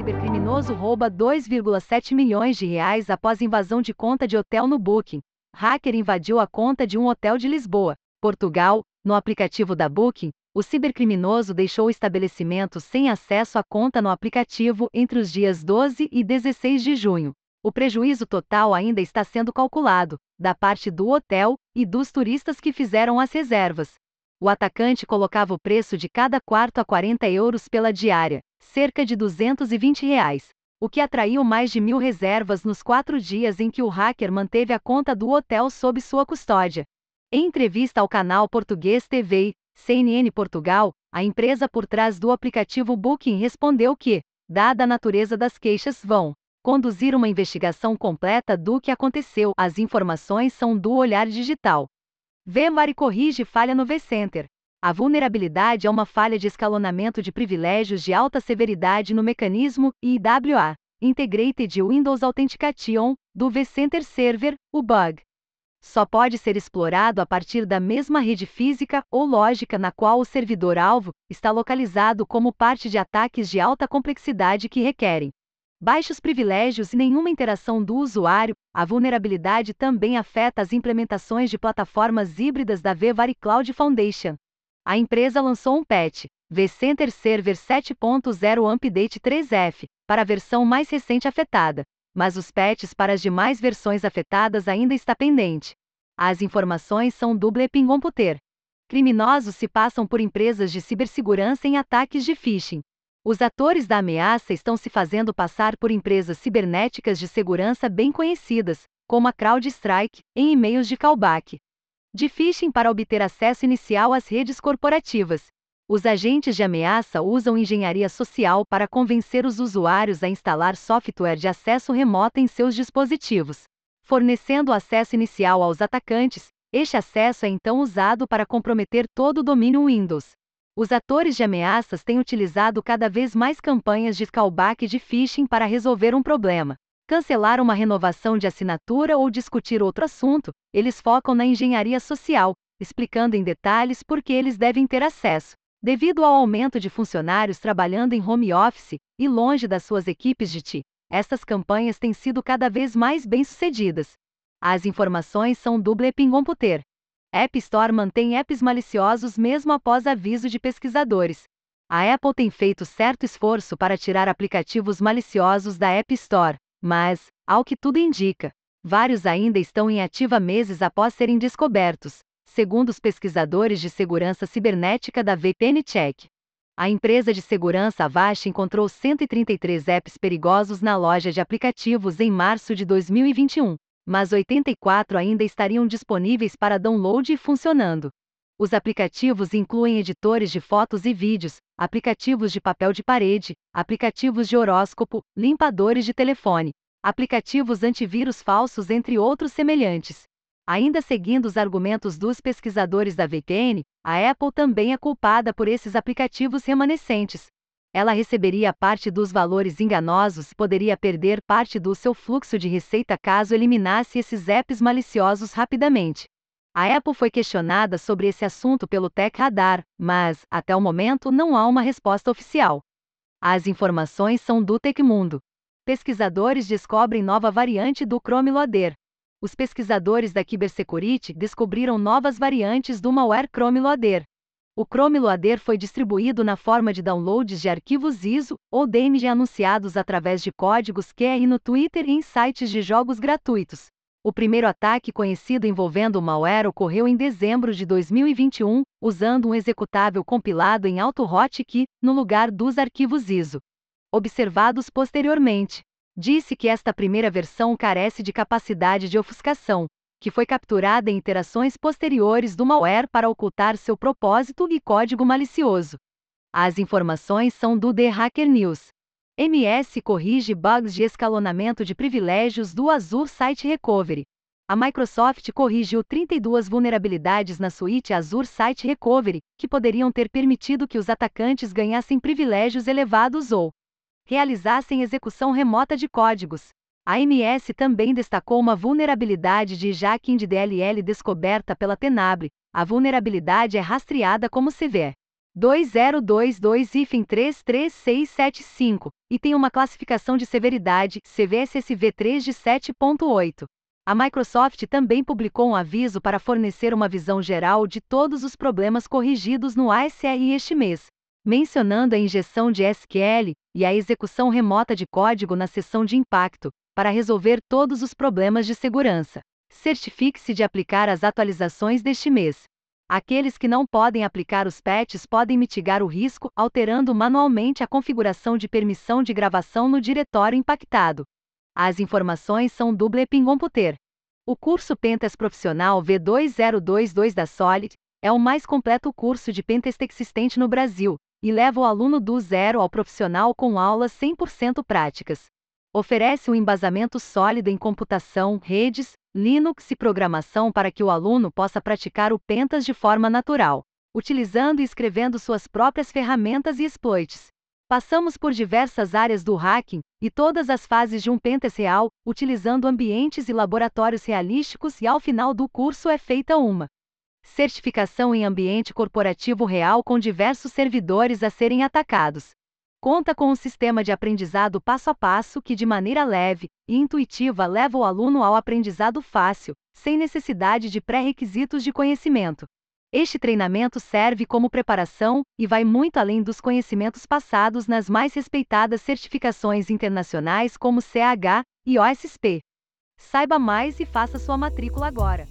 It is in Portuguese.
Cibercriminoso rouba 2,7 milhões de reais após invasão de conta de hotel no Booking. Hacker invadiu a conta de um hotel de Lisboa, Portugal, no aplicativo da Booking. O cibercriminoso deixou o estabelecimento sem acesso à conta no aplicativo entre os dias 12 e 16 de junho. O prejuízo total ainda está sendo calculado, da parte do hotel e dos turistas que fizeram as reservas. O atacante colocava o preço de cada quarto a 40 euros pela diária, cerca de 220 reais, o que atraiu mais de mil reservas nos quatro dias em que o hacker manteve a conta do hotel sob sua custódia. Em entrevista ao canal português TV, CNN Portugal, a empresa por trás do aplicativo Booking respondeu que, dada a natureza das queixas, vão conduzir uma investigação completa do que aconteceu. As informações são do Olhar Digital. VMware corrige falha no vCenter. A vulnerabilidade é uma falha de escalonamento de privilégios de alta severidade no mecanismo IWA, Integrated Windows Authentication, do vCenter Server, o bug. Só pode ser explorado a partir da mesma rede física ou lógica na qual o servidor-alvo está localizado como parte de ataques de alta complexidade que requerem baixos privilégios e nenhuma interação do usuário, a vulnerabilidade também afeta as implementações de plataformas híbridas da vVare Cloud Foundation. A empresa lançou um patch, vCenter Server 7.0 Update 3F, para a versão mais recente afetada, mas os patches para as demais versões afetadas ainda está pendente. As informações são do Blepin Computer. Criminosos se passam por empresas de cibersegurança em ataques de phishing. Os atores da ameaça estão se fazendo passar por empresas cibernéticas de segurança bem conhecidas, como a CrowdStrike, em e-mails de callback. De phishing para obter acesso inicial às redes corporativas. Os agentes de ameaça usam engenharia social para convencer os usuários a instalar software de acesso remoto em seus dispositivos. Fornecendo acesso inicial aos atacantes, este acesso é então usado para comprometer todo o domínio Windows. Os atores de ameaças têm utilizado cada vez mais campanhas de callback de phishing para resolver um problema. Cancelar uma renovação de assinatura ou discutir outro assunto, eles focam na engenharia social, explicando em detalhes por que eles devem ter acesso. Devido ao aumento de funcionários trabalhando em home office e longe das suas equipes de TI, estas campanhas têm sido cada vez mais bem-sucedidas. As informações são do Blepin Computer. App Store mantém apps maliciosos mesmo após aviso de pesquisadores. A Apple tem feito certo esforço para tirar aplicativos maliciosos da App Store, mas, ao que tudo indica, vários ainda estão em ativa meses após serem descobertos, segundo os pesquisadores de segurança cibernética da VPN Check. A empresa de segurança Avast encontrou 133 apps perigosos na loja de aplicativos em março de 2021 mas 84 ainda estariam disponíveis para download e funcionando. Os aplicativos incluem editores de fotos e vídeos, aplicativos de papel de parede, aplicativos de horóscopo, limpadores de telefone, aplicativos antivírus falsos, entre outros semelhantes. Ainda seguindo os argumentos dos pesquisadores da VPN, a Apple também é culpada por esses aplicativos remanescentes, ela receberia parte dos valores enganosos e poderia perder parte do seu fluxo de receita caso eliminasse esses apps maliciosos rapidamente. A Apple foi questionada sobre esse assunto pelo Tech Radar, mas, até o momento, não há uma resposta oficial. As informações são do Tecmundo. Pesquisadores descobrem nova variante do Chrome Loader. Os pesquisadores da Cybersecurity descobriram novas variantes do malware Chrome Loader. O Chrome Loader foi distribuído na forma de downloads de arquivos ISO ou DMG anunciados através de códigos QR no Twitter e em sites de jogos gratuitos. O primeiro ataque conhecido envolvendo o malware ocorreu em dezembro de 2021, usando um executável compilado em AutoHotkey no lugar dos arquivos ISO. Observados posteriormente, disse que esta primeira versão carece de capacidade de ofuscação, que foi capturada em interações posteriores do malware para ocultar seu propósito e código malicioso. As informações são do The Hacker News. MS corrige bugs de escalonamento de privilégios do Azure Site Recovery. A Microsoft corrigiu 32 vulnerabilidades na suíte Azure Site Recovery, que poderiam ter permitido que os atacantes ganhassem privilégios elevados ou realizassem execução remota de códigos. A AMS também destacou uma vulnerabilidade de Jaquim de DLL descoberta pela Tenabre. A vulnerabilidade é rastreada como CV 2022-33675 e tem uma classificação de severidade CVSSV 3 de 7.8. A Microsoft também publicou um aviso para fornecer uma visão geral de todos os problemas corrigidos no ASRI este mês, mencionando a injeção de SQL e a execução remota de código na seção de impacto, para resolver todos os problemas de segurança. Certifique-se de aplicar as atualizações deste mês. Aqueles que não podem aplicar os patches podem mitigar o risco alterando manualmente a configuração de permissão de gravação no diretório impactado. As informações são do Blepin Computer. O curso Pentas Profissional V2022 da Solid é o mais completo curso de Pentest existente no Brasil e leva o aluno do zero ao profissional com aulas 100% práticas. Oferece um embasamento sólido em computação, redes, Linux e programação para que o aluno possa praticar o Pentas de forma natural, utilizando e escrevendo suas próprias ferramentas e exploits. Passamos por diversas áreas do hacking e todas as fases de um Pentas real, utilizando ambientes e laboratórios realísticos e ao final do curso é feita uma certificação em ambiente corporativo real com diversos servidores a serem atacados. Conta com um sistema de aprendizado passo a passo que, de maneira leve e intuitiva, leva o aluno ao aprendizado fácil, sem necessidade de pré-requisitos de conhecimento. Este treinamento serve como preparação e vai muito além dos conhecimentos passados nas mais respeitadas certificações internacionais como CH e OSSP. Saiba mais e faça sua matrícula agora.